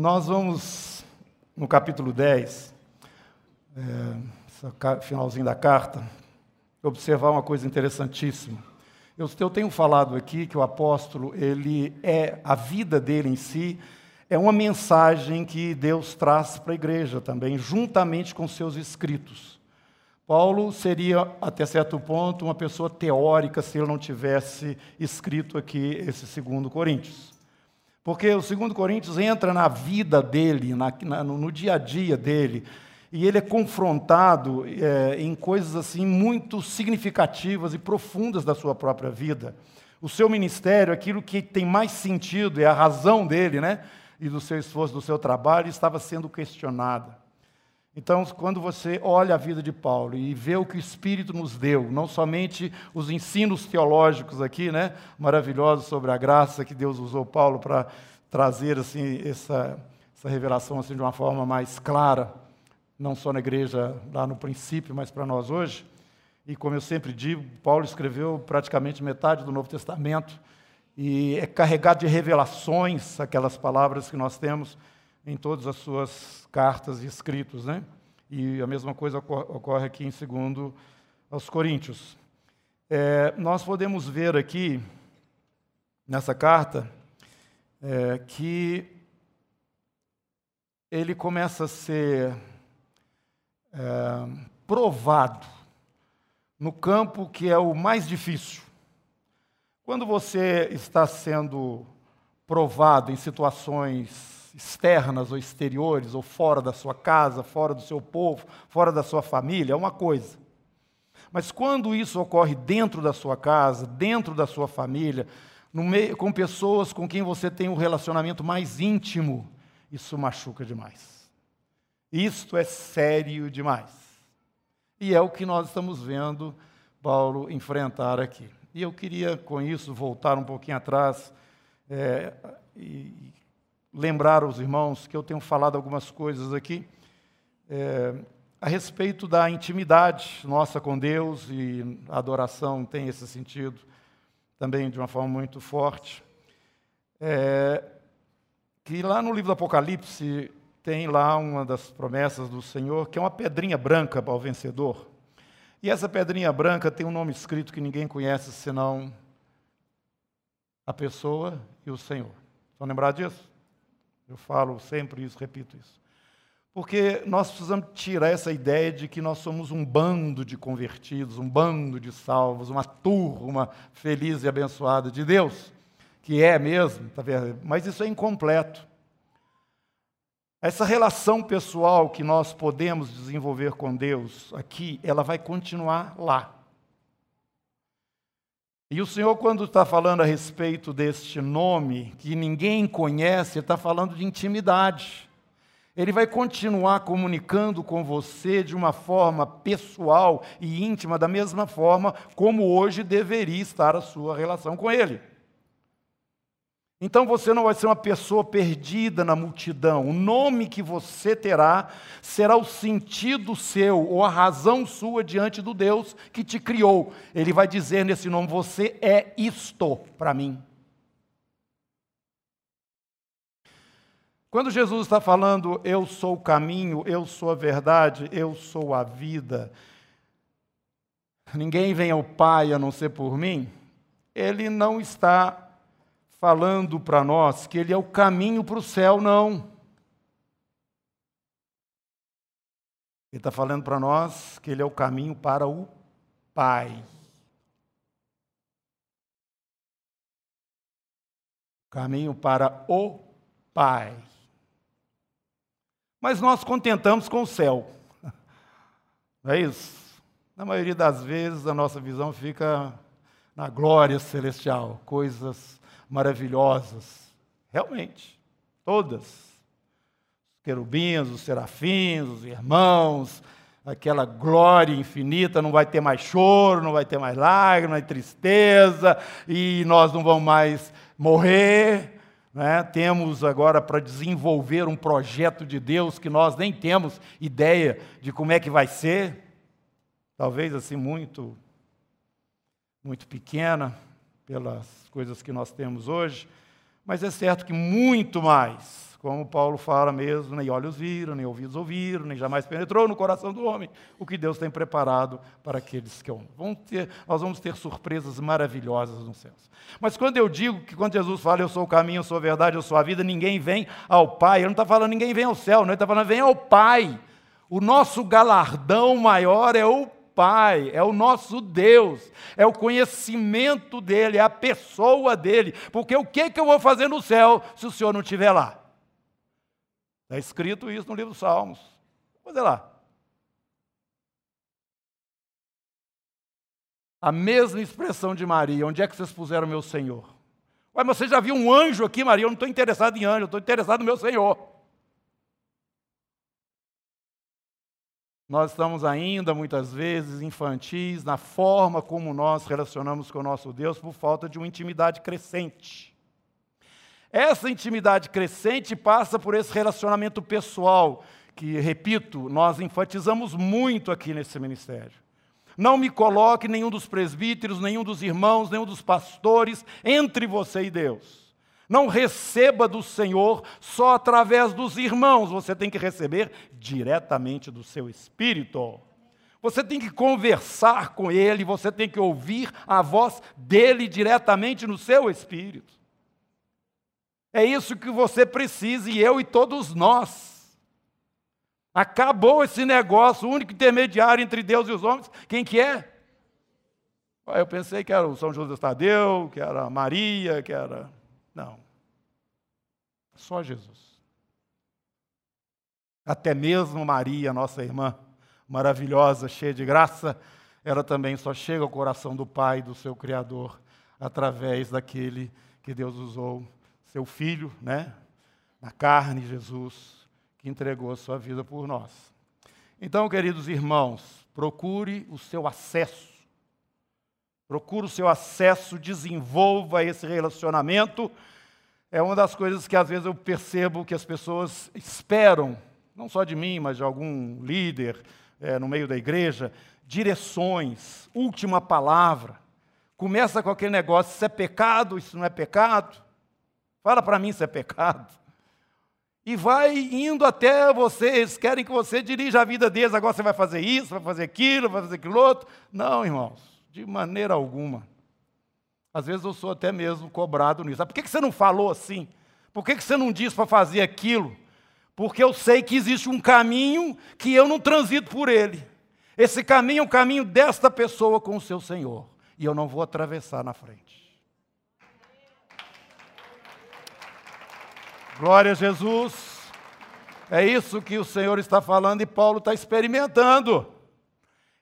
Nós vamos, no capítulo 10, é, finalzinho da carta, observar uma coisa interessantíssima. Eu, eu tenho falado aqui que o apóstolo, ele é, a vida dele em si, é uma mensagem que Deus traz para a igreja também, juntamente com seus escritos. Paulo seria, até certo ponto, uma pessoa teórica se ele não tivesse escrito aqui esse segundo Coríntios. Porque o segundo Coríntios entra na vida dele, na, na, no dia a dia dele, e ele é confrontado é, em coisas assim muito significativas e profundas da sua própria vida. O seu ministério, aquilo que tem mais sentido, é a razão dele, né? E do seu esforço, do seu trabalho, estava sendo questionada. Então, quando você olha a vida de Paulo e vê o que o Espírito nos deu, não somente os ensinos teológicos aqui, né, maravilhosos sobre a graça que Deus usou Paulo para trazer assim essa, essa revelação assim de uma forma mais clara, não só na igreja lá no princípio, mas para nós hoje. E como eu sempre digo, Paulo escreveu praticamente metade do Novo Testamento e é carregado de revelações aquelas palavras que nós temos em todas as suas cartas e escritos, né? E a mesma coisa ocorre aqui em segundo aos Coríntios. É, nós podemos ver aqui nessa carta é, que ele começa a ser é, provado no campo que é o mais difícil. Quando você está sendo provado em situações externas ou exteriores, ou fora da sua casa, fora do seu povo, fora da sua família, é uma coisa. Mas quando isso ocorre dentro da sua casa, dentro da sua família, meio, com pessoas com quem você tem um relacionamento mais íntimo, isso machuca demais. Isto é sério demais. E é o que nós estamos vendo Paulo enfrentar aqui. E eu queria, com isso, voltar um pouquinho atrás é, e lembrar aos irmãos que eu tenho falado algumas coisas aqui é, a respeito da intimidade nossa com Deus e a adoração tem esse sentido também de uma forma muito forte. É, que lá no livro do Apocalipse tem lá uma das promessas do Senhor, que é uma pedrinha branca para o vencedor. E essa pedrinha branca tem um nome escrito que ninguém conhece senão a pessoa e o Senhor. Vão lembrar disso? Eu falo sempre isso, repito isso. Porque nós precisamos tirar essa ideia de que nós somos um bando de convertidos, um bando de salvos, uma turma feliz e abençoada de Deus, que é mesmo, tá vendo? mas isso é incompleto. Essa relação pessoal que nós podemos desenvolver com Deus aqui, ela vai continuar lá. E o Senhor, quando está falando a respeito deste nome, que ninguém conhece, está falando de intimidade. Ele vai continuar comunicando com você de uma forma pessoal e íntima, da mesma forma como hoje deveria estar a sua relação com Ele. Então você não vai ser uma pessoa perdida na multidão. O nome que você terá será o sentido seu ou a razão sua diante do Deus que te criou. Ele vai dizer nesse nome: Você é isto para mim. Quando Jesus está falando, Eu sou o caminho, eu sou a verdade, eu sou a vida, ninguém vem ao Pai a não ser por mim, ele não está falando para nós que ele é o caminho para o céu, não. Ele está falando para nós que ele é o caminho para o Pai. Caminho para o Pai. Mas nós contentamos com o céu. Não é isso? Na maioria das vezes a nossa visão fica na glória celestial, coisas maravilhosas. Realmente, todas. Os querubins, os serafins, os irmãos, aquela glória infinita, não vai ter mais choro, não vai ter mais lágrimas, mais tristeza, e nós não vamos mais morrer. Né? Temos agora para desenvolver um projeto de Deus que nós nem temos ideia de como é que vai ser, talvez assim muito, muito pequena pelas coisas que nós temos hoje, Mas é certo que muito mais, como Paulo fala mesmo, nem olhos viram, nem ouvidos ouviram, nem jamais penetrou no coração do homem o que Deus tem preparado para aqueles que amam. Vamos ter, nós vamos ter surpresas maravilhosas nos céus. Mas quando eu digo que quando Jesus fala, eu sou o caminho, eu sou a verdade, eu sou a vida, ninguém vem ao Pai, ele não está falando ninguém vem ao céu, não, ele está falando vem ao Pai. O nosso galardão maior é o Pai, é o nosso Deus, é o conhecimento dEle, é a pessoa dEle. Porque o que, que eu vou fazer no céu se o Senhor não estiver lá? Está escrito isso no livro dos Salmos. Fazer lá. A mesma expressão de Maria, onde é que vocês puseram meu Senhor? Ué, mas você já viu um anjo aqui, Maria? Eu não estou interessado em anjo, eu estou interessado no meu Senhor. Nós estamos ainda, muitas vezes, infantis na forma como nós relacionamos com o nosso Deus por falta de uma intimidade crescente. Essa intimidade crescente passa por esse relacionamento pessoal, que, repito, nós enfatizamos muito aqui nesse ministério. Não me coloque nenhum dos presbíteros, nenhum dos irmãos, nenhum dos pastores entre você e Deus. Não receba do Senhor só através dos irmãos, você tem que receber diretamente do seu espírito. Você tem que conversar com Ele, você tem que ouvir a voz dele diretamente no seu espírito. É isso que você precisa, e eu e todos nós. Acabou esse negócio, o único intermediário entre Deus e os homens, quem que é? Eu pensei que era o São José Tadeu, que era Maria, que era não. Só Jesus. Até mesmo Maria, nossa irmã maravilhosa, cheia de graça, ela também só chega ao coração do Pai, do seu Criador, através daquele que Deus usou, seu Filho, né? Na carne, Jesus, que entregou a sua vida por nós. Então, queridos irmãos, procure o seu acesso Procure o seu acesso, desenvolva esse relacionamento. É uma das coisas que às vezes eu percebo que as pessoas esperam, não só de mim, mas de algum líder é, no meio da igreja, direções, última palavra. Começa com aquele negócio: isso é pecado, isso não é pecado. Fala para mim se é pecado. E vai indo até vocês, querem que você dirija a vida deles, agora você vai fazer isso, vai fazer aquilo, vai fazer aquilo outro. Não, irmãos. De maneira alguma. Às vezes eu sou até mesmo cobrado nisso. Ah, por que você não falou assim? Por que você não disse para fazer aquilo? Porque eu sei que existe um caminho que eu não transito por ele. Esse caminho é o caminho desta pessoa com o seu Senhor. E eu não vou atravessar na frente. Glória a Jesus. É isso que o Senhor está falando e Paulo está experimentando.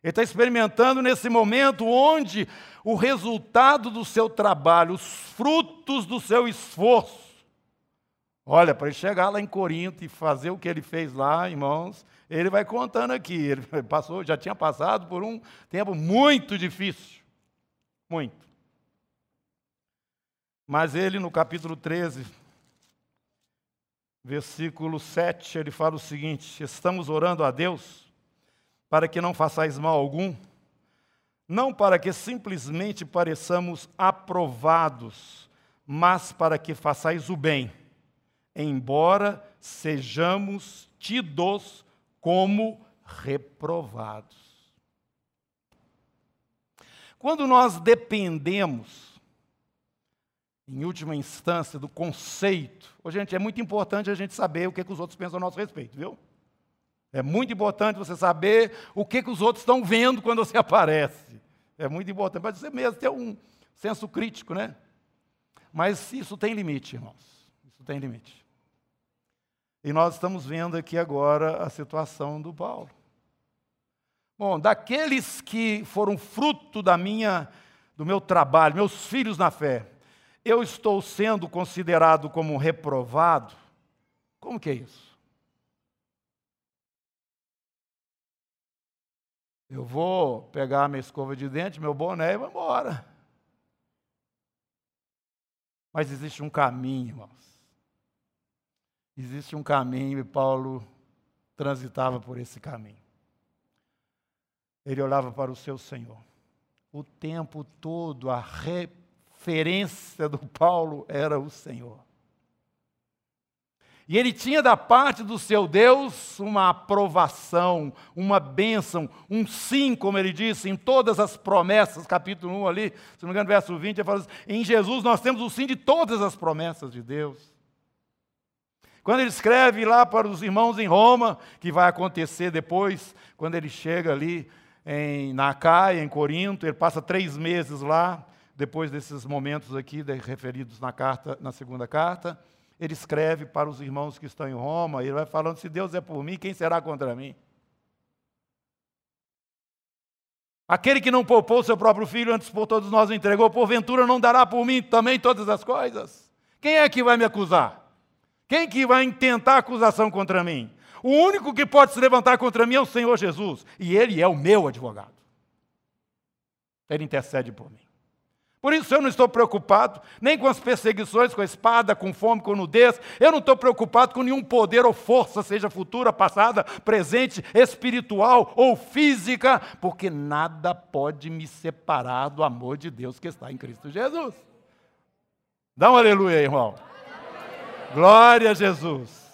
Ele está experimentando nesse momento onde o resultado do seu trabalho, os frutos do seu esforço. Olha, para ele chegar lá em Corinto e fazer o que ele fez lá, irmãos, ele vai contando aqui. Ele passou, já tinha passado por um tempo muito difícil. Muito. Mas ele, no capítulo 13, versículo 7, ele fala o seguinte: Estamos orando a Deus para que não façais mal algum, não para que simplesmente pareçamos aprovados, mas para que façais o bem, embora sejamos tidos como reprovados. Quando nós dependemos, em última instância, do conceito, oh, gente, é muito importante a gente saber o que, que os outros pensam a nosso respeito, viu? É muito importante você saber o que, que os outros estão vendo quando você aparece. É muito importante. Mas você mesmo ter um senso crítico, né? Mas isso tem limite, irmãos. Isso tem limite. E nós estamos vendo aqui agora a situação do Paulo. Bom, daqueles que foram fruto da minha, do meu trabalho, meus filhos na fé, eu estou sendo considerado como reprovado. Como que é isso? Eu vou pegar minha escova de dente, meu boné e vou embora. Mas existe um caminho, irmãos. Existe um caminho e Paulo transitava por esse caminho. Ele olhava para o seu Senhor. O tempo todo, a referência do Paulo era o Senhor. E ele tinha da parte do seu Deus uma aprovação, uma bênção, um sim, como ele disse, em todas as promessas, capítulo 1 ali, se não me engano, verso 20, ele fala assim, em Jesus nós temos o sim de todas as promessas de Deus. Quando ele escreve lá para os irmãos em Roma, que vai acontecer depois, quando ele chega ali em, na Caia, em Corinto, ele passa três meses lá, depois desses momentos aqui referidos na carta, na segunda carta, ele escreve para os irmãos que estão em Roma, ele vai falando: se Deus é por mim, quem será contra mim? Aquele que não poupou seu próprio filho, antes por todos nós o entregou, porventura não dará por mim também todas as coisas? Quem é que vai me acusar? Quem que vai intentar acusação contra mim? O único que pode se levantar contra mim é o Senhor Jesus, e Ele é o meu advogado. Ele intercede por mim. Por isso eu não estou preocupado nem com as perseguições, com a espada, com fome, com nudez. Eu não estou preocupado com nenhum poder ou força, seja futura, passada, presente, espiritual ou física, porque nada pode me separar do amor de Deus que está em Cristo Jesus. Dá um aleluia, irmão. Glória a Jesus.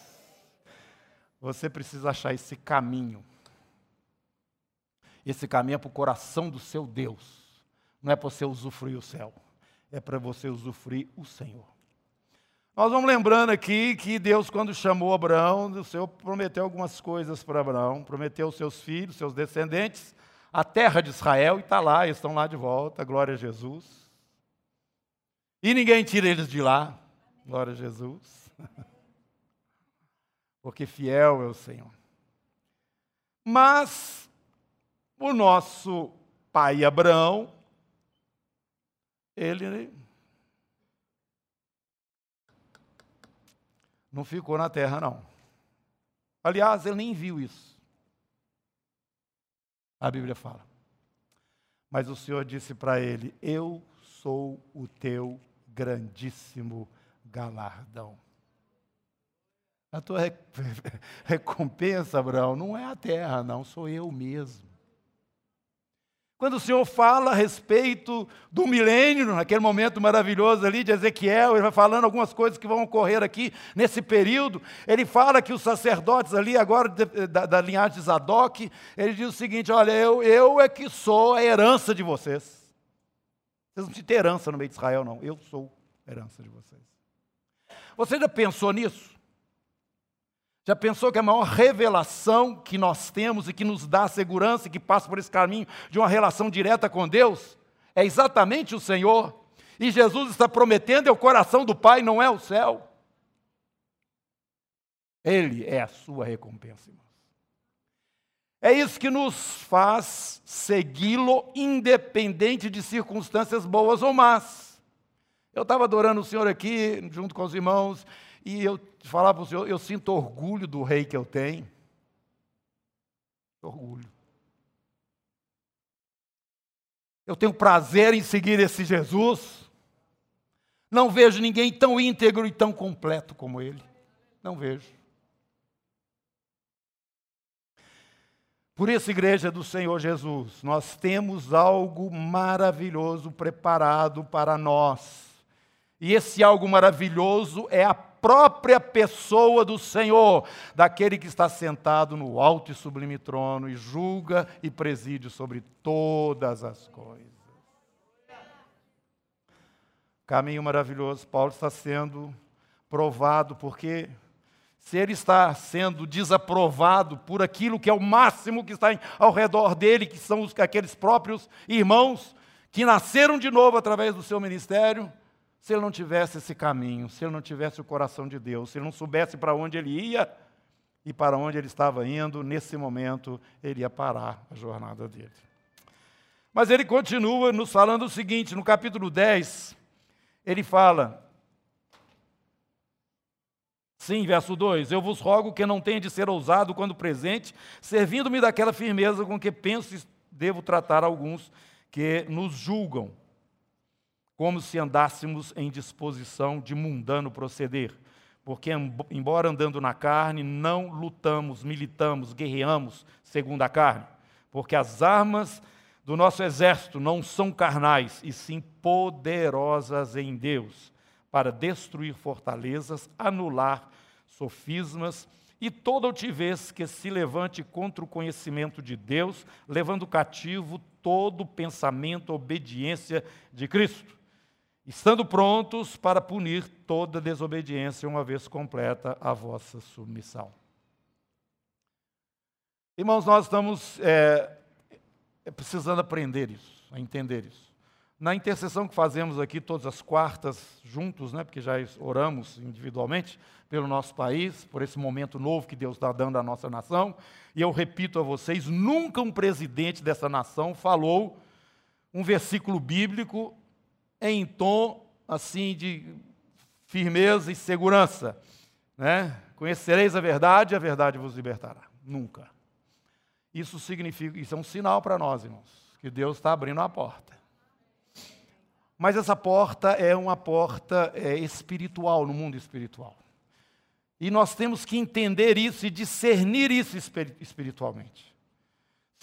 Você precisa achar esse caminho. Esse caminho é para o coração do seu Deus não é para você usufruir o céu, é para você usufruir o Senhor. Nós vamos lembrando aqui que Deus, quando chamou Abraão, o Senhor prometeu algumas coisas para Abraão, prometeu os seus filhos, seus descendentes, a terra de Israel, e está lá, eles estão lá de volta, glória a Jesus. E ninguém tira eles de lá, glória a Jesus. Porque fiel é o Senhor. Mas o nosso pai Abraão ele não ficou na terra, não. Aliás, ele nem viu isso. A Bíblia fala. Mas o Senhor disse para ele: Eu sou o teu grandíssimo galardão. A tua recompensa, Abraão, não é a terra, não, sou eu mesmo. Quando o Senhor fala a respeito do milênio, naquele momento maravilhoso ali de Ezequiel, ele vai falando algumas coisas que vão ocorrer aqui nesse período. Ele fala que os sacerdotes ali, agora da, da linhagem de Zadok, ele diz o seguinte: Olha, eu, eu é que sou a herança de vocês. Vocês não ter herança no meio de Israel, não. Eu sou a herança de vocês. Você já pensou nisso? Já pensou que a maior revelação que nós temos e que nos dá segurança e que passa por esse caminho de uma relação direta com Deus é exatamente o Senhor? E Jesus está prometendo é o coração do Pai, não é o céu. Ele é a sua recompensa, irmãos. É isso que nos faz segui-lo, independente de circunstâncias boas ou más. Eu estava adorando o Senhor aqui, junto com os irmãos, e eu falar para o Senhor, eu sinto orgulho do rei que eu tenho. Orgulho. Eu tenho prazer em seguir esse Jesus. Não vejo ninguém tão íntegro e tão completo como ele. Não vejo. Por isso, igreja do Senhor Jesus, nós temos algo maravilhoso preparado para nós. E esse algo maravilhoso é a própria pessoa do Senhor, daquele que está sentado no alto e sublime trono e julga e preside sobre todas as coisas. Caminho maravilhoso, Paulo está sendo provado, porque se ele está sendo desaprovado por aquilo que é o máximo que está ao redor dele, que são os, aqueles próprios irmãos que nasceram de novo através do seu ministério, se ele não tivesse esse caminho, se ele não tivesse o coração de Deus, se ele não soubesse para onde ele ia e para onde ele estava indo, nesse momento ele ia parar a jornada dele. Mas ele continua nos falando o seguinte, no capítulo 10, ele fala, Sim, verso 2: Eu vos rogo que não tenha de ser ousado quando presente, servindo-me daquela firmeza com que penso devo tratar alguns que nos julgam como se andássemos em disposição de mundano proceder. Porque, embora andando na carne, não lutamos, militamos, guerreamos segundo a carne. Porque as armas do nosso exército não são carnais, e sim poderosas em Deus, para destruir fortalezas, anular sofismas e toda altivez que se levante contra o conhecimento de Deus, levando cativo todo pensamento obediência de Cristo, estando prontos para punir toda desobediência, uma vez completa a vossa submissão. Irmãos, nós estamos é, precisando aprender isso, a entender isso. Na intercessão que fazemos aqui todas as quartas juntos, né, porque já oramos individualmente pelo nosso país, por esse momento novo que Deus está dando à nossa nação, e eu repito a vocês: nunca um presidente dessa nação falou um versículo bíblico em tom assim de firmeza e segurança. Né? Conhecereis a verdade a verdade vos libertará. Nunca. Isso significa, isso é um sinal para nós, irmãos, que Deus está abrindo a porta. Mas essa porta é uma porta é, espiritual, no mundo espiritual. E nós temos que entender isso e discernir isso espiritualmente.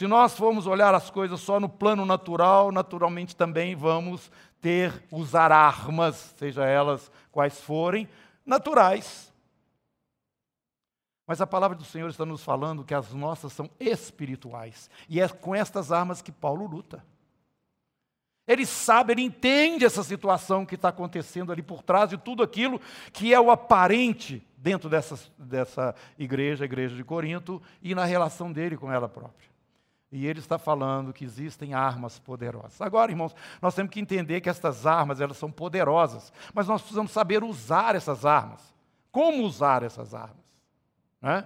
Se nós formos olhar as coisas só no plano natural, naturalmente também vamos ter, usar armas, seja elas quais forem, naturais. Mas a palavra do Senhor está nos falando que as nossas são espirituais. E é com estas armas que Paulo luta. Ele sabe, ele entende essa situação que está acontecendo ali por trás de tudo aquilo que é o aparente dentro dessa, dessa igreja, a igreja de Corinto, e na relação dele com ela própria. E ele está falando que existem armas poderosas. Agora, irmãos, nós temos que entender que estas armas, elas são poderosas, mas nós precisamos saber usar essas armas. Como usar essas armas? Né?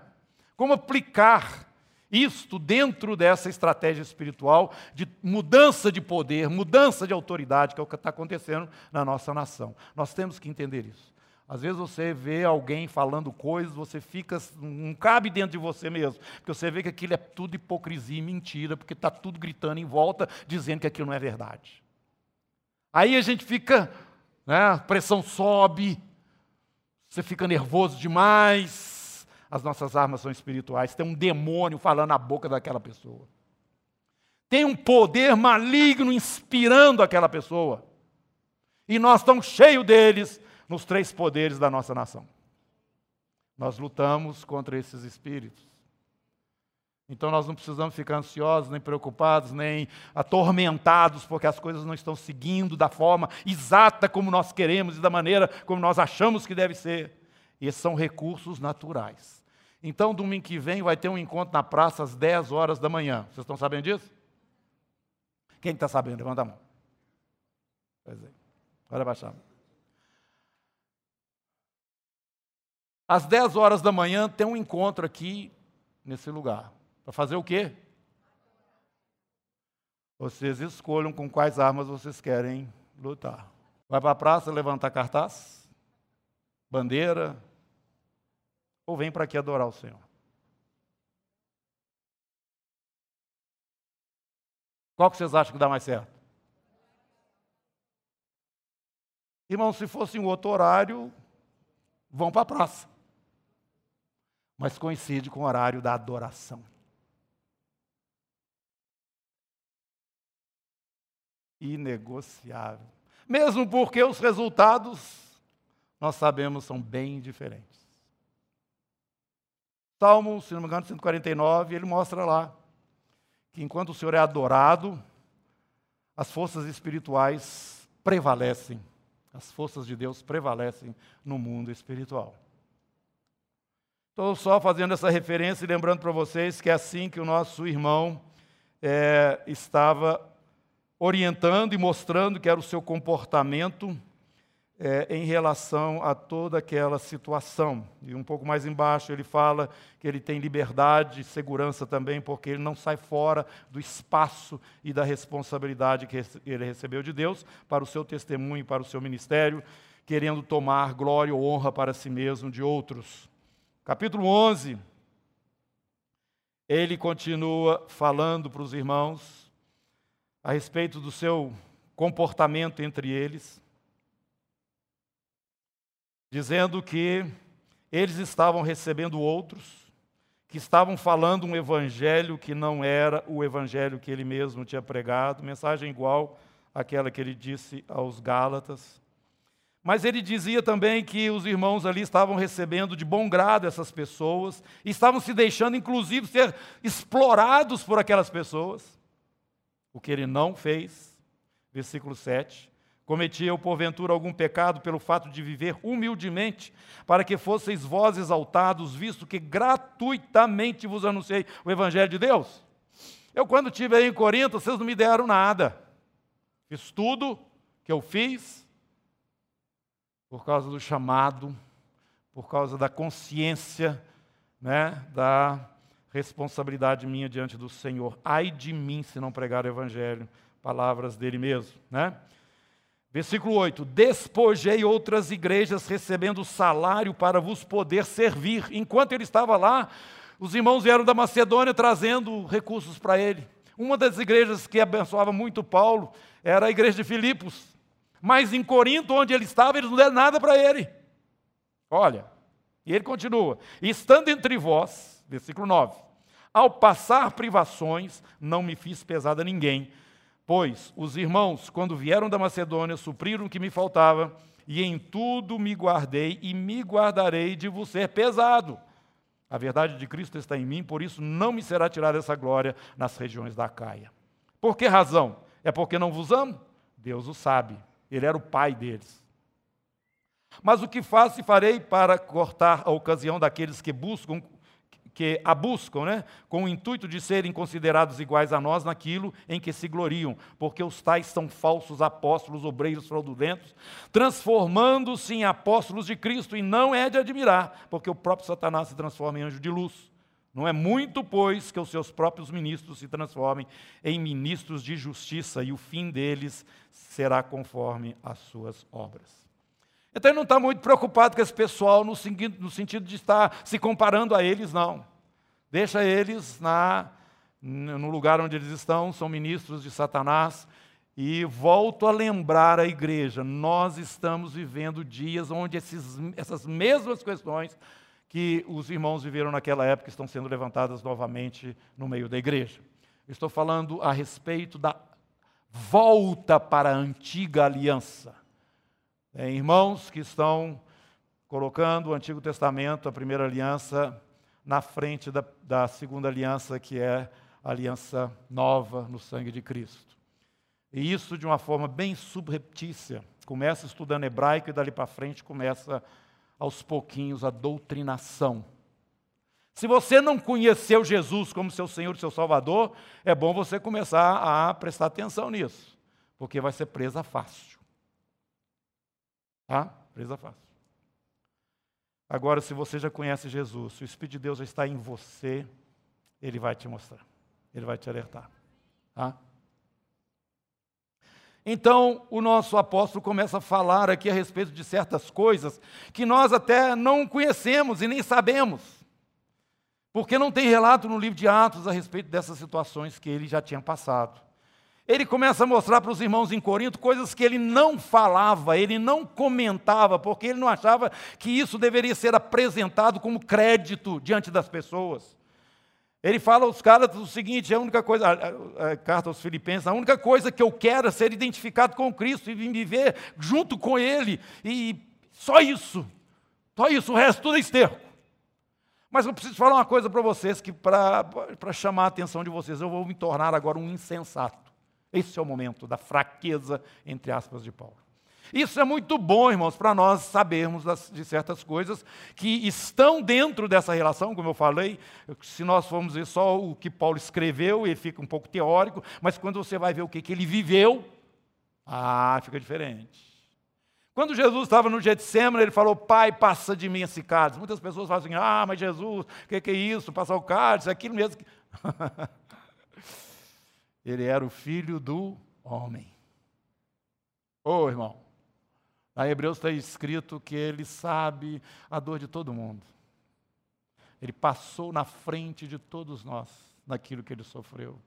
Como aplicar isto dentro dessa estratégia espiritual de mudança de poder, mudança de autoridade, que é o que está acontecendo na nossa nação. Nós temos que entender isso. Às vezes você vê alguém falando coisas, você fica, não cabe dentro de você mesmo, porque você vê que aquilo é tudo hipocrisia e mentira, porque está tudo gritando em volta, dizendo que aquilo não é verdade. Aí a gente fica, né, a pressão sobe, você fica nervoso demais, as nossas armas são espirituais. Tem um demônio falando na boca daquela pessoa. Tem um poder maligno inspirando aquela pessoa. E nós estamos cheios deles nos três poderes da nossa nação. Nós lutamos contra esses espíritos. Então nós não precisamos ficar ansiosos, nem preocupados, nem atormentados, porque as coisas não estão seguindo da forma exata como nós queremos e da maneira como nós achamos que deve ser. Esses são recursos naturais. Então, domingo que vem vai ter um encontro na praça às 10 horas da manhã. Vocês estão sabendo disso? Quem está sabendo? Levanta a mão. Pois é. Olha baixar. Às 10 horas da manhã tem um encontro aqui nesse lugar. Para fazer o quê? Vocês escolham com quais armas vocês querem lutar. Vai para a praça levantar cartaz? Bandeira? Ou vem para aqui adorar o Senhor? Qual que vocês acham que dá mais certo? Irmão, se fosse um outro horário, vão para a praça. Mas coincide com o horário da adoração. Inegociável. Mesmo porque os resultados, nós sabemos, são bem diferentes. Salmo, se não me engano, 149, ele mostra lá que enquanto o Senhor é adorado, as forças espirituais prevalecem. As forças de Deus prevalecem no mundo espiritual. Estou só fazendo essa referência e lembrando para vocês que é assim que o nosso irmão é, estava orientando e mostrando que era o seu comportamento é, em relação a toda aquela situação. E um pouco mais embaixo ele fala que ele tem liberdade e segurança também, porque ele não sai fora do espaço e da responsabilidade que ele recebeu de Deus para o seu testemunho, para o seu ministério, querendo tomar glória ou honra para si mesmo de outros. Capítulo 11. Ele continua falando para os irmãos a respeito do seu comportamento entre eles dizendo que eles estavam recebendo outros, que estavam falando um evangelho que não era o evangelho que ele mesmo tinha pregado, mensagem igual àquela que ele disse aos Gálatas. Mas ele dizia também que os irmãos ali estavam recebendo de bom grado essas pessoas, estavam se deixando, inclusive, ser explorados por aquelas pessoas. O que ele não fez, versículo 7. Cometia eu, porventura, algum pecado pelo fato de viver humildemente, para que fosseis vós exaltados, visto que gratuitamente vos anunciei o Evangelho de Deus? Eu, quando estive aí em Corinto, vocês não me deram nada. Fiz tudo que eu fiz, por causa do chamado, por causa da consciência, né, da responsabilidade minha diante do Senhor. Ai de mim se não pregar o evangelho, palavras dele mesmo, né? Versículo 8: Despojei outras igrejas recebendo salário para vos poder servir. Enquanto ele estava lá, os irmãos vieram da Macedônia trazendo recursos para ele. Uma das igrejas que abençoava muito Paulo era a igreja de Filipos. Mas em Corinto, onde ele estava, eles não deram nada para ele. Olha, e ele continua: estando entre vós, versículo 9, ao passar privações, não me fiz pesada a ninguém, pois os irmãos, quando vieram da Macedônia, supriram o que me faltava, e em tudo me guardei e me guardarei de vos ser pesado. A verdade de Cristo está em mim, por isso não me será tirada essa glória nas regiões da Caia. Por que razão? É porque não vos amo? Deus o sabe. Ele era o pai deles. Mas o que faço e farei para cortar a ocasião daqueles que buscam que a buscam, né, com o intuito de serem considerados iguais a nós naquilo em que se gloriam, porque os tais são falsos apóstolos, obreiros fraudulentos, transformando-se em apóstolos de Cristo, e não é de admirar, porque o próprio Satanás se transforma em anjo de luz. Não é muito, pois, que os seus próprios ministros se transformem em ministros de justiça, e o fim deles será conforme as suas obras. Então ele não está muito preocupado com esse pessoal no, sentido de estar se comparando a eles, não. Deixa eles na, no lugar onde eles estão, são ministros de Satanás. E volto a lembrar a igreja: nós estamos vivendo dias onde esses, essas mesmas questões que os irmãos viveram naquela época estão sendo levantadas novamente no meio da igreja. Estou falando a respeito da volta para a antiga aliança. É, irmãos que estão colocando o Antigo Testamento, a primeira aliança, na frente da, da segunda aliança, que é a aliança nova no sangue de Cristo. E isso de uma forma bem subreptícia. Começa estudando hebraico e dali para frente começa aos pouquinhos a doutrinação. Se você não conheceu Jesus como seu Senhor e seu Salvador, é bom você começar a prestar atenção nisso, porque vai ser presa fácil. Tá? Presa fácil. Agora, se você já conhece Jesus, se o Espírito de Deus já está em você, ele vai te mostrar, ele vai te alertar. Tá? Então, o nosso apóstolo começa a falar aqui a respeito de certas coisas que nós até não conhecemos e nem sabemos, porque não tem relato no livro de Atos a respeito dessas situações que ele já tinha passado ele começa a mostrar para os irmãos em Corinto coisas que ele não falava, ele não comentava, porque ele não achava que isso deveria ser apresentado como crédito diante das pessoas. Ele fala aos caras o seguinte: a única coisa, a, a, a, carta aos Filipenses, a única coisa que eu quero é ser identificado com Cristo e viver junto com Ele, e só isso, só isso, o resto tudo é esterco. Mas eu preciso falar uma coisa para vocês, que para chamar a atenção de vocês, eu vou me tornar agora um insensato. Esse é o momento da fraqueza, entre aspas, de Paulo. Isso é muito bom, irmãos, para nós sabermos das, de certas coisas que estão dentro dessa relação, como eu falei. Se nós formos ver só o que Paulo escreveu, ele fica um pouco teórico, mas quando você vai ver o que, que ele viveu, ah, fica diferente. Quando Jesus estava no Getsemane, ele falou, Pai, passa de mim esse cálice. Muitas pessoas falam assim, ah, mas Jesus, o que, que, é isso? Passar o cálice, aquilo mesmo. Ele era o filho do homem. Ô oh, irmão, na Hebreus está escrito que ele sabe a dor de todo mundo. Ele passou na frente de todos nós naquilo que ele sofreu.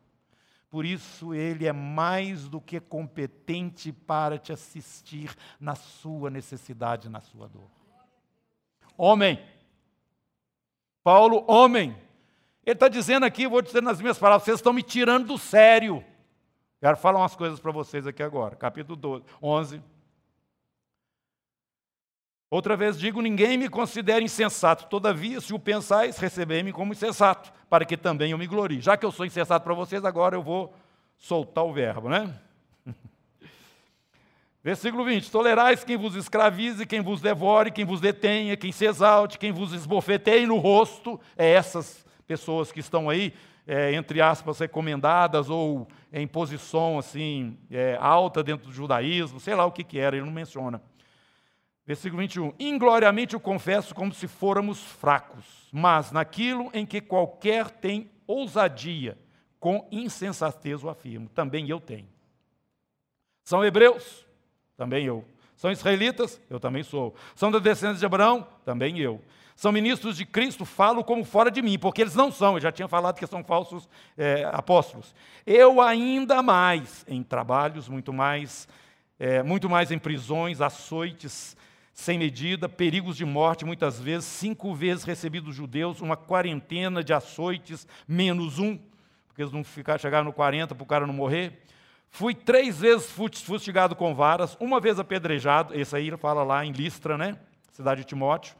Por isso, ele é mais do que competente para te assistir na sua necessidade, na sua dor. Homem. Paulo, homem. Ele está dizendo aqui, vou dizer nas minhas palavras, vocês estão me tirando do sério. Quero falar umas coisas para vocês aqui agora. Capítulo 12, 11. Outra vez digo: ninguém me considere insensato. Todavia, se o pensais, recebei-me como insensato, para que também eu me glorie. Já que eu sou insensato para vocês, agora eu vou soltar o verbo, né? Versículo 20: Tolerais quem vos escravize, quem vos devore, quem vos detenha, quem se exalte, quem vos esbofeteie no rosto. É essas pessoas que estão aí, é, entre aspas, recomendadas ou em posição assim é, alta dentro do judaísmo, sei lá o que, que era, ele não menciona. Versículo 21. Ingloriamente eu confesso como se fôramos fracos, mas naquilo em que qualquer tem ousadia, com insensatez o afirmo, também eu tenho. São hebreus? Também eu. São israelitas? Eu também sou. São da descendência de Abraão? Também eu. São ministros de Cristo? Falo como fora de mim, porque eles não são. Eu já tinha falado que são falsos é, apóstolos. Eu ainda mais em trabalhos, muito mais, é, muito mais em prisões, açoites, sem medida, perigos de morte, muitas vezes, cinco vezes recebi dos judeus, uma quarentena de açoites, menos um, porque eles não ficar, chegaram no 40 para o cara não morrer. Fui três vezes fustigado com varas, uma vez apedrejado, esse aí fala lá em Listra, né? Cidade de Timóteo.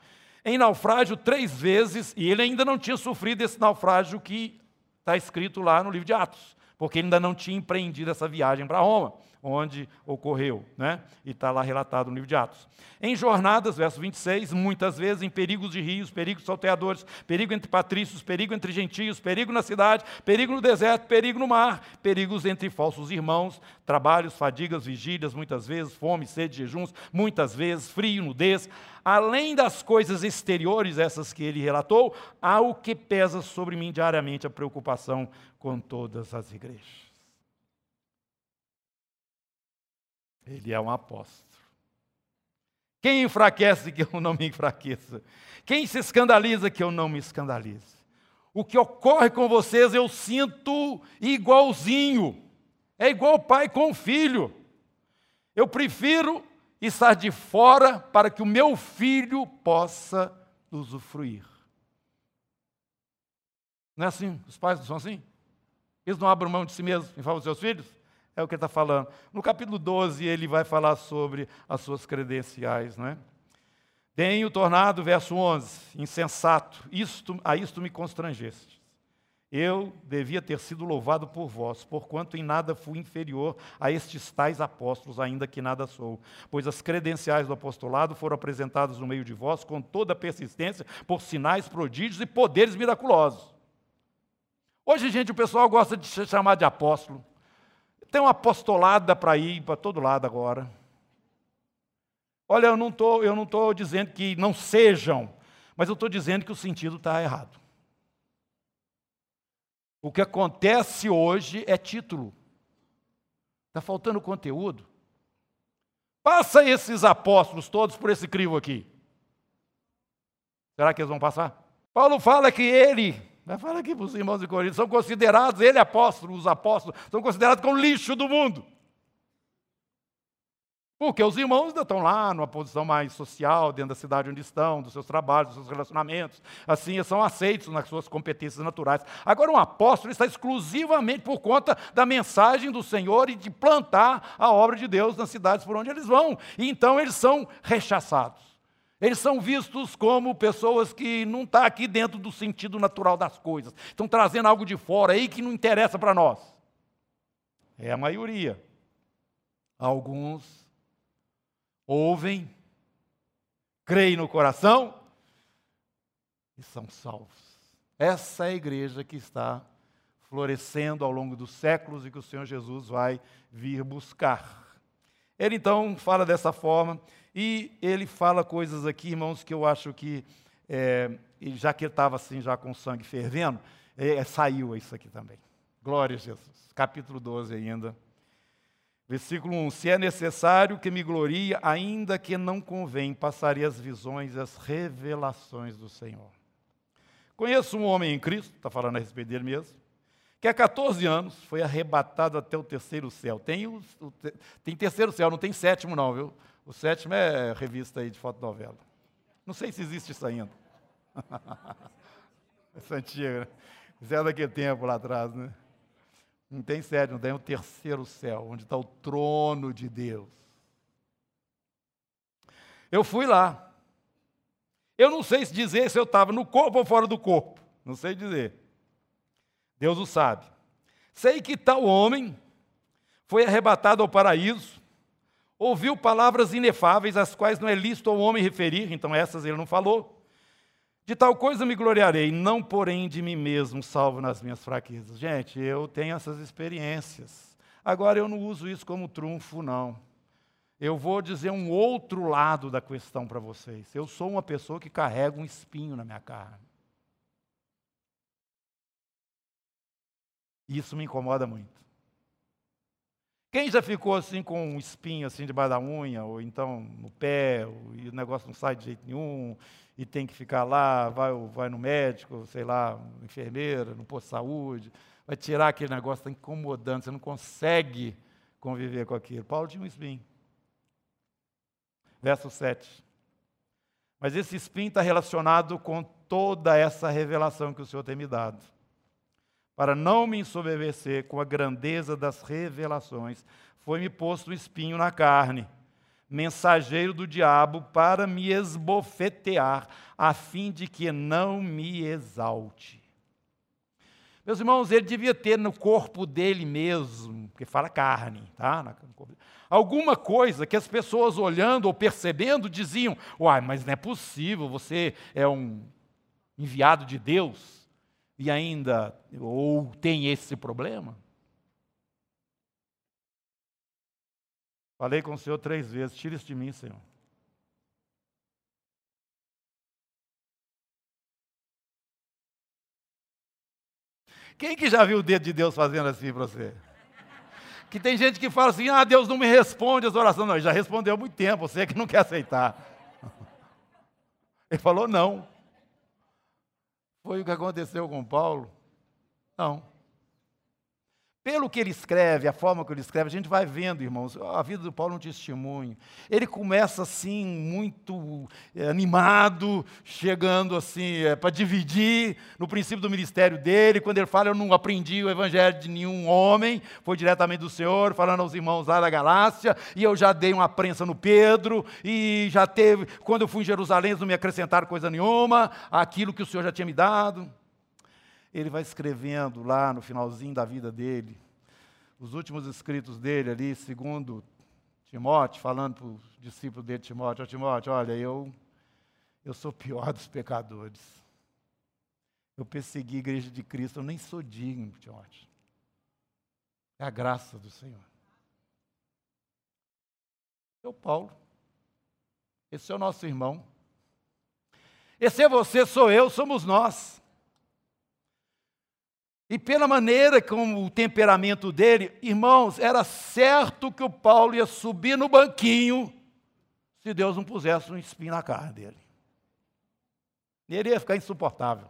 Em naufrágio três vezes, e ele ainda não tinha sofrido esse naufrágio que está escrito lá no livro de Atos, porque ele ainda não tinha empreendido essa viagem para Roma onde ocorreu, né? E está lá relatado no livro de Atos. Em jornadas, verso 26, muitas vezes em perigos de rios, perigos salteadores, perigo entre patrícios, perigo entre gentios, perigo na cidade, perigo no deserto, perigo no mar, perigos entre falsos irmãos, trabalhos, fadigas, vigílias, muitas vezes, fome, sede, jejuns, muitas vezes, frio, nudez. Além das coisas exteriores, essas que ele relatou, há o que pesa sobre mim diariamente a preocupação com todas as igrejas. Ele é um apóstolo. Quem enfraquece que eu não me enfraqueça? Quem se escandaliza que eu não me escandalize? O que ocorre com vocês eu sinto igualzinho. É igual o pai com o filho. Eu prefiro estar de fora para que o meu filho possa usufruir. Não é assim? Os pais não são assim? Eles não abrem mão de si mesmos em favor dos seus filhos? É o que ele está falando. No capítulo 12, ele vai falar sobre as suas credenciais. Não é? Tenho tornado, verso 11, insensato, isto, a isto me constrangeste. Eu devia ter sido louvado por vós, porquanto em nada fui inferior a estes tais apóstolos, ainda que nada sou. Pois as credenciais do apostolado foram apresentadas no meio de vós com toda persistência, por sinais, prodígios e poderes miraculosos. Hoje, gente, o pessoal gosta de se chamar de apóstolo. Tem uma apostolada para ir para todo lado agora. Olha, eu não tô, eu não estou dizendo que não sejam, mas eu estou dizendo que o sentido está errado. O que acontece hoje é título. Está faltando conteúdo. Passa esses apóstolos todos por esse crivo aqui. Será que eles vão passar? Paulo fala que ele mas fala aqui para os irmãos de Corinto, são considerados, ele apóstolo, os apóstolos, são considerados como lixo do mundo. Porque os irmãos ainda estão lá numa posição mais social, dentro da cidade onde estão, dos seus trabalhos, dos seus relacionamentos. Assim, são aceitos nas suas competências naturais. Agora, um apóstolo está exclusivamente por conta da mensagem do Senhor e de plantar a obra de Deus nas cidades por onde eles vão. E então eles são rechaçados. Eles são vistos como pessoas que não estão tá aqui dentro do sentido natural das coisas. Estão trazendo algo de fora aí que não interessa para nós. É a maioria. Alguns ouvem, creem no coração e são salvos. Essa é a igreja que está florescendo ao longo dos séculos e que o Senhor Jesus vai vir buscar. Ele então fala dessa forma e ele fala coisas aqui, irmãos, que eu acho que, é, já que ele estava assim, já com sangue fervendo, é, saiu isso aqui também. Glória a Jesus. Capítulo 12 ainda. Versículo 1: Se é necessário que me glorie, ainda que não convém, passarei as visões e as revelações do Senhor. Conheço um homem em Cristo, está falando a respeito dele mesmo, que há 14 anos foi arrebatado até o terceiro céu. Tem, o, o, tem terceiro céu, não tem sétimo, não, viu? O sétimo é revista aí de fotonovela. Não sei se existe isso ainda. Essa antiga, né? Isso é daquele tempo lá atrás, né? Não tem sétimo, tem o terceiro céu, onde está o trono de Deus. Eu fui lá, Eu não sei dizer se eu estava no corpo ou fora do corpo. Não sei dizer. Deus o sabe. Sei que tal homem foi arrebatado ao paraíso, ouviu palavras inefáveis, as quais não é lícito ao homem referir, então essas ele não falou. De tal coisa me gloriarei, não porém de mim mesmo, salvo nas minhas fraquezas. Gente, eu tenho essas experiências. Agora eu não uso isso como trunfo, não. Eu vou dizer um outro lado da questão para vocês. Eu sou uma pessoa que carrega um espinho na minha carne. Isso me incomoda muito. Quem já ficou assim com um espinho assim debaixo da unha, ou então no pé, e o negócio não sai de jeito nenhum, e tem que ficar lá, vai, vai no médico, sei lá, enfermeira, no posto de saúde, vai tirar aquele negócio, está incomodando, você não consegue conviver com aquilo. Paulo tinha um espinho. Verso 7. Mas esse espinho está relacionado com toda essa revelação que o Senhor tem me dado para não me ensoberbecer com a grandeza das revelações, foi-me posto um espinho na carne, mensageiro do diabo, para me esbofetear, a fim de que não me exalte. Meus irmãos, ele devia ter no corpo dele mesmo, que fala carne, tá? Alguma coisa que as pessoas olhando ou percebendo diziam: Uai, mas não é possível, você é um enviado de Deus e ainda ou tem esse problema? Falei com o Senhor três vezes: tira isso de mim, Senhor. Quem que já viu o dedo de Deus fazendo assim para você? Que tem gente que fala assim: ah, Deus não me responde as orações. Não, ele já respondeu há muito tempo, você é que não quer aceitar. Ele falou não. Foi o que aconteceu com Paulo? Não. Pelo que ele escreve, a forma que ele escreve, a gente vai vendo, irmãos, a vida do Paulo é um testemunho. Ele começa assim, muito é, animado, chegando assim, é, para dividir no princípio do ministério dele. Quando ele fala, eu não aprendi o evangelho de nenhum homem, foi diretamente do Senhor, falando aos irmãos lá da Galácia, e eu já dei uma prensa no Pedro, e já teve, quando eu fui em Jerusalém, eles não me acrescentaram coisa nenhuma, aquilo que o Senhor já tinha me dado ele vai escrevendo lá no finalzinho da vida dele, os últimos escritos dele ali, segundo Timóteo, falando para o discípulo dele, Timóteo, oh, Timóteo, olha, eu, eu sou pior dos pecadores. Eu persegui a igreja de Cristo, eu nem sou digno, Timóteo. É a graça do Senhor. É o Paulo. Esse é o nosso irmão. Esse é você, sou eu, somos nós. E pela maneira como o temperamento dele, irmãos, era certo que o Paulo ia subir no banquinho se Deus não pusesse um espinho na carne dele. Ele ia ficar insuportável.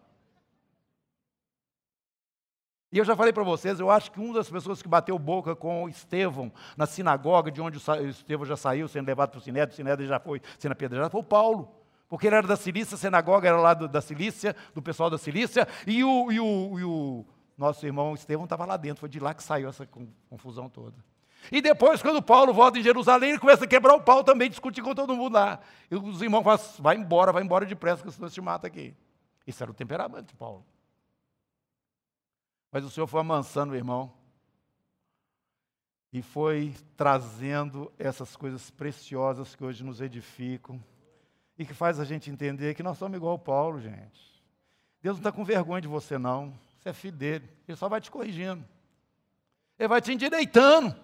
E eu já falei para vocês, eu acho que uma das pessoas que bateu boca com Estevão na sinagoga, de onde Estevão já saiu, sendo levado para o Sinédrio, o Sinédrio já foi sendo apedrejado, foi o Paulo. Porque ele era da Cilícia, a sinagoga era lá do, da Cilícia, do pessoal da Cilícia, e o, e o, e o nosso irmão Estevão estava lá dentro, foi de lá que saiu essa confusão toda. E depois, quando Paulo volta em Jerusalém, ele começa a quebrar o pau também, discutir com todo mundo lá. E os irmãos falam, vai embora, vai embora depressa, que senão te mata aqui. Isso era o temperamento de Paulo. Mas o Senhor foi amansando o irmão e foi trazendo essas coisas preciosas que hoje nos edificam e que faz a gente entender que nós somos igual Paulo, gente. Deus não está com vergonha de você, não. É filho dele. Ele só vai te corrigindo. Ele vai te endireitando.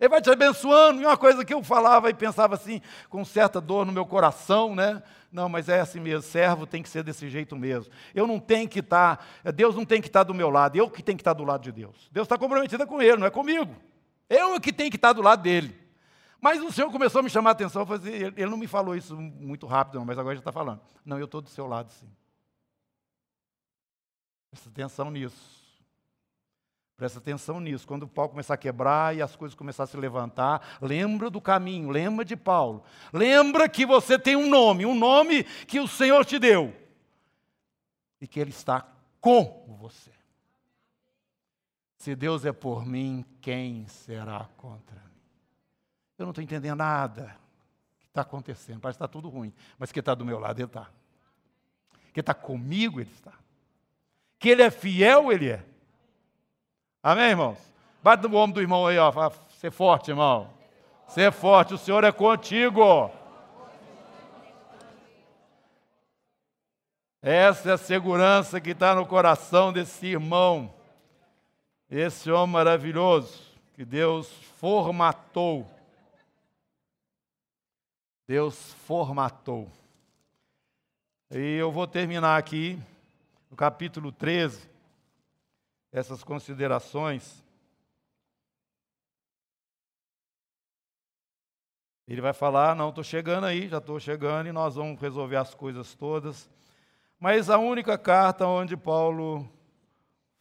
Ele vai te abençoando. E uma coisa que eu falava e pensava assim, com certa dor no meu coração, né? Não, mas é assim mesmo, servo tem que ser desse jeito mesmo. Eu não tenho que estar, tá, Deus não tem que estar tá do meu lado, eu que tenho que estar tá do lado de Deus. Deus está comprometido com Ele, não é comigo. Eu é que tenho que estar do lado dele. Mas o Senhor começou a me chamar a atenção, assim, ele não me falou isso muito rápido, não, mas agora já está falando. Não, eu estou do seu lado, sim. Presta atenção nisso. Presta atenção nisso. Quando o pau começar a quebrar e as coisas começar a se levantar, lembra do caminho, lembra de Paulo. Lembra que você tem um nome, um nome que o Senhor te deu. E que Ele está com você. Se Deus é por mim, quem será contra mim? Eu não estou entendendo nada que está acontecendo. Parece que está tudo ruim. Mas que está do meu lado, Ele está. Que está comigo, Ele está. Que Ele é fiel, Ele é. Amém, irmãos? Bate no ombro do irmão aí, ó. Ser forte, irmão. Ser forte, o Senhor é contigo. Essa é a segurança que está no coração desse irmão, esse homem maravilhoso que Deus formatou. Deus formatou. E eu vou terminar aqui no capítulo 13, essas considerações. Ele vai falar: não, estou chegando aí, já estou chegando e nós vamos resolver as coisas todas. Mas a única carta onde Paulo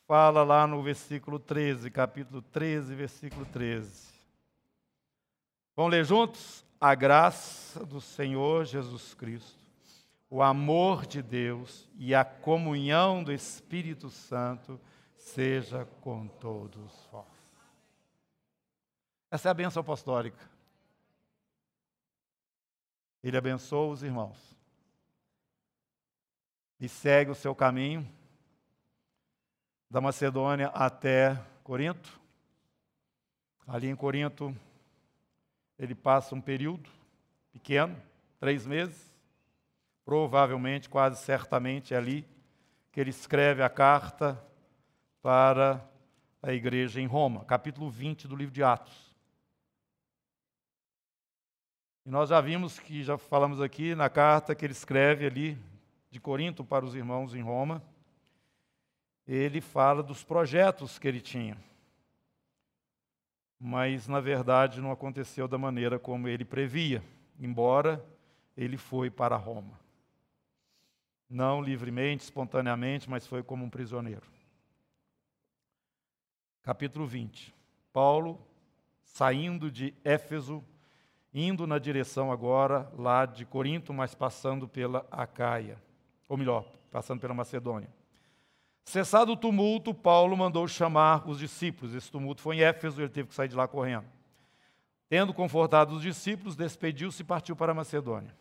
fala lá no versículo 13, capítulo 13, versículo 13. Vamos ler juntos? A graça do Senhor Jesus Cristo, o amor de Deus e a comunhão do Espírito Santo seja com todos vós. Essa é a bênção apostólica. Ele abençoa os irmãos e segue o seu caminho da Macedônia até Corinto. Ali em Corinto, ele passa um período pequeno, três meses, provavelmente, quase certamente, é ali que ele escreve a carta para a igreja em Roma, capítulo 20 do livro de Atos. E nós já vimos que, já falamos aqui na carta que ele escreve ali, de Corinto para os irmãos em Roma, ele fala dos projetos que ele tinha. Mas, na verdade, não aconteceu da maneira como ele previa, embora ele foi para Roma. Não livremente, espontaneamente, mas foi como um prisioneiro. Capítulo 20. Paulo, saindo de Éfeso, indo na direção agora lá de Corinto, mas passando pela Acaia ou melhor, passando pela Macedônia. Cessado o tumulto, Paulo mandou chamar os discípulos. Esse tumulto foi em Éfeso, ele teve que sair de lá correndo. Tendo confortado os discípulos, despediu-se e partiu para a Macedônia.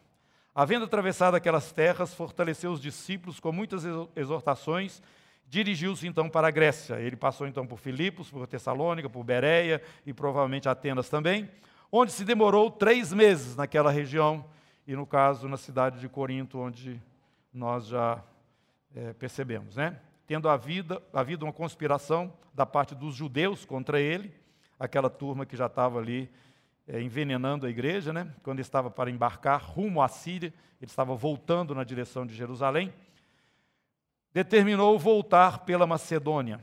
Havendo atravessado aquelas terras, fortaleceu os discípulos com muitas exortações, dirigiu-se então para a Grécia. Ele passou então por Filipos, por Tessalônica, por Bereia e provavelmente Atenas também, onde se demorou três meses naquela região, e no caso na cidade de Corinto, onde nós já é, percebemos, né? Tendo havido, havido uma conspiração da parte dos judeus contra ele, aquela turma que já estava ali é, envenenando a igreja, né? Quando estava para embarcar rumo à Síria, ele estava voltando na direção de Jerusalém, determinou voltar pela Macedônia.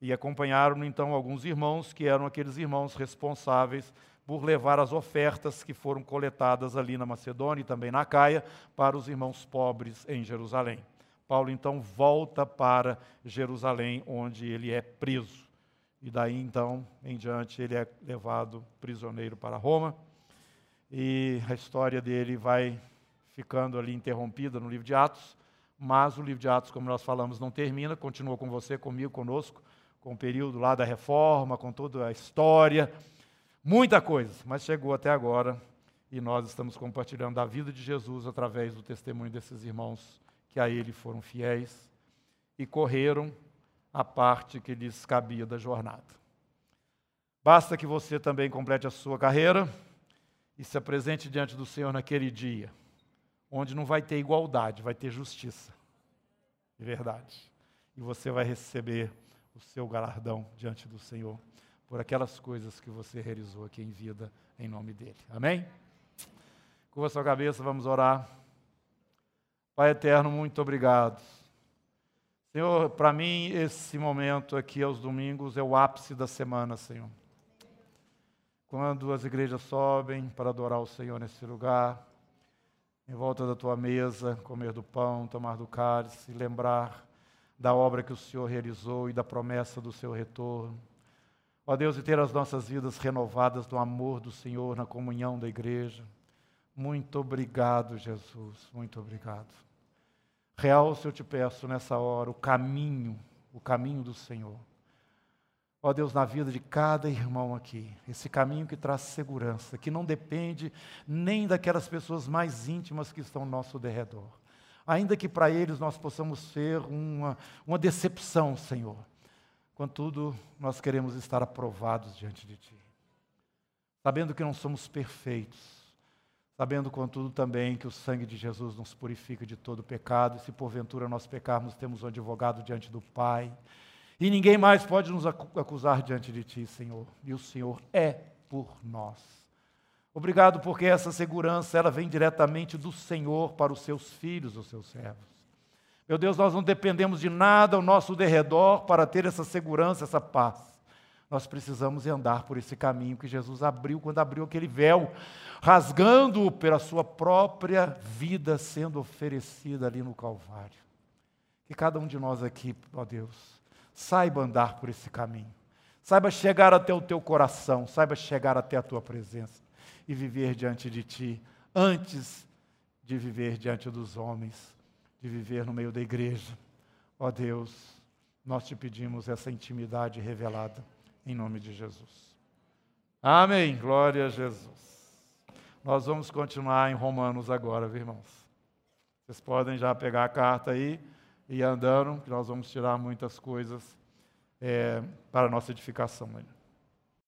E acompanharam então alguns irmãos que eram aqueles irmãos responsáveis por levar as ofertas que foram coletadas ali na Macedônia e também na Caia para os irmãos pobres em Jerusalém. Paulo então volta para Jerusalém, onde ele é preso. E daí então em diante ele é levado prisioneiro para Roma. E a história dele vai ficando ali interrompida no livro de Atos, mas o livro de Atos, como nós falamos, não termina, continua com você, comigo, conosco, com o período lá da reforma, com toda a história. Muita coisa, mas chegou até agora. E nós estamos compartilhando a vida de Jesus através do testemunho desses irmãos que a Ele foram fiéis e correram a parte que lhes cabia da jornada. Basta que você também complete a sua carreira e se apresente diante do Senhor naquele dia, onde não vai ter igualdade, vai ter justiça. De verdade. E você vai receber o seu galardão diante do Senhor por aquelas coisas que você realizou aqui em vida, em nome dele. Amém? Com a sua cabeça, vamos orar. Pai eterno, muito obrigado. Senhor, para mim, esse momento aqui aos domingos é o ápice da semana, Senhor. Quando as igrejas sobem para adorar o Senhor nesse lugar, em volta da tua mesa, comer do pão, tomar do cálice, lembrar da obra que o Senhor realizou e da promessa do seu retorno. Ó Deus, e ter as nossas vidas renovadas no amor do Senhor, na comunhão da igreja. Muito obrigado, Jesus, muito obrigado. Realce, eu te peço nessa hora, o caminho, o caminho do Senhor. Ó Deus, na vida de cada irmão aqui, esse caminho que traz segurança, que não depende nem daquelas pessoas mais íntimas que estão ao nosso derredor. ainda que para eles nós possamos ser uma, uma decepção, Senhor. Contudo, nós queremos estar aprovados diante de Ti, sabendo que não somos perfeitos, sabendo, contudo, também que o sangue de Jesus nos purifica de todo pecado, e se porventura nós pecarmos, temos um advogado diante do Pai, e ninguém mais pode nos acusar diante de Ti, Senhor, e o Senhor é por nós. Obrigado porque essa segurança ela vem diretamente do Senhor para os seus filhos, os seus servos. Meu Deus, nós não dependemos de nada ao nosso derredor para ter essa segurança, essa paz. Nós precisamos andar por esse caminho que Jesus abriu quando abriu aquele véu, rasgando-o pela sua própria vida sendo oferecida ali no Calvário. Que cada um de nós aqui, ó Deus, saiba andar por esse caminho, saiba chegar até o teu coração, saiba chegar até a tua presença e viver diante de ti antes de viver diante dos homens de viver no meio da igreja. Ó Deus, nós te pedimos essa intimidade revelada, em nome de Jesus. Amém. Glória a Jesus. Nós vamos continuar em Romanos agora, viu, irmãos? Vocês podem já pegar a carta aí e ir andando, que nós vamos tirar muitas coisas é, para a nossa edificação.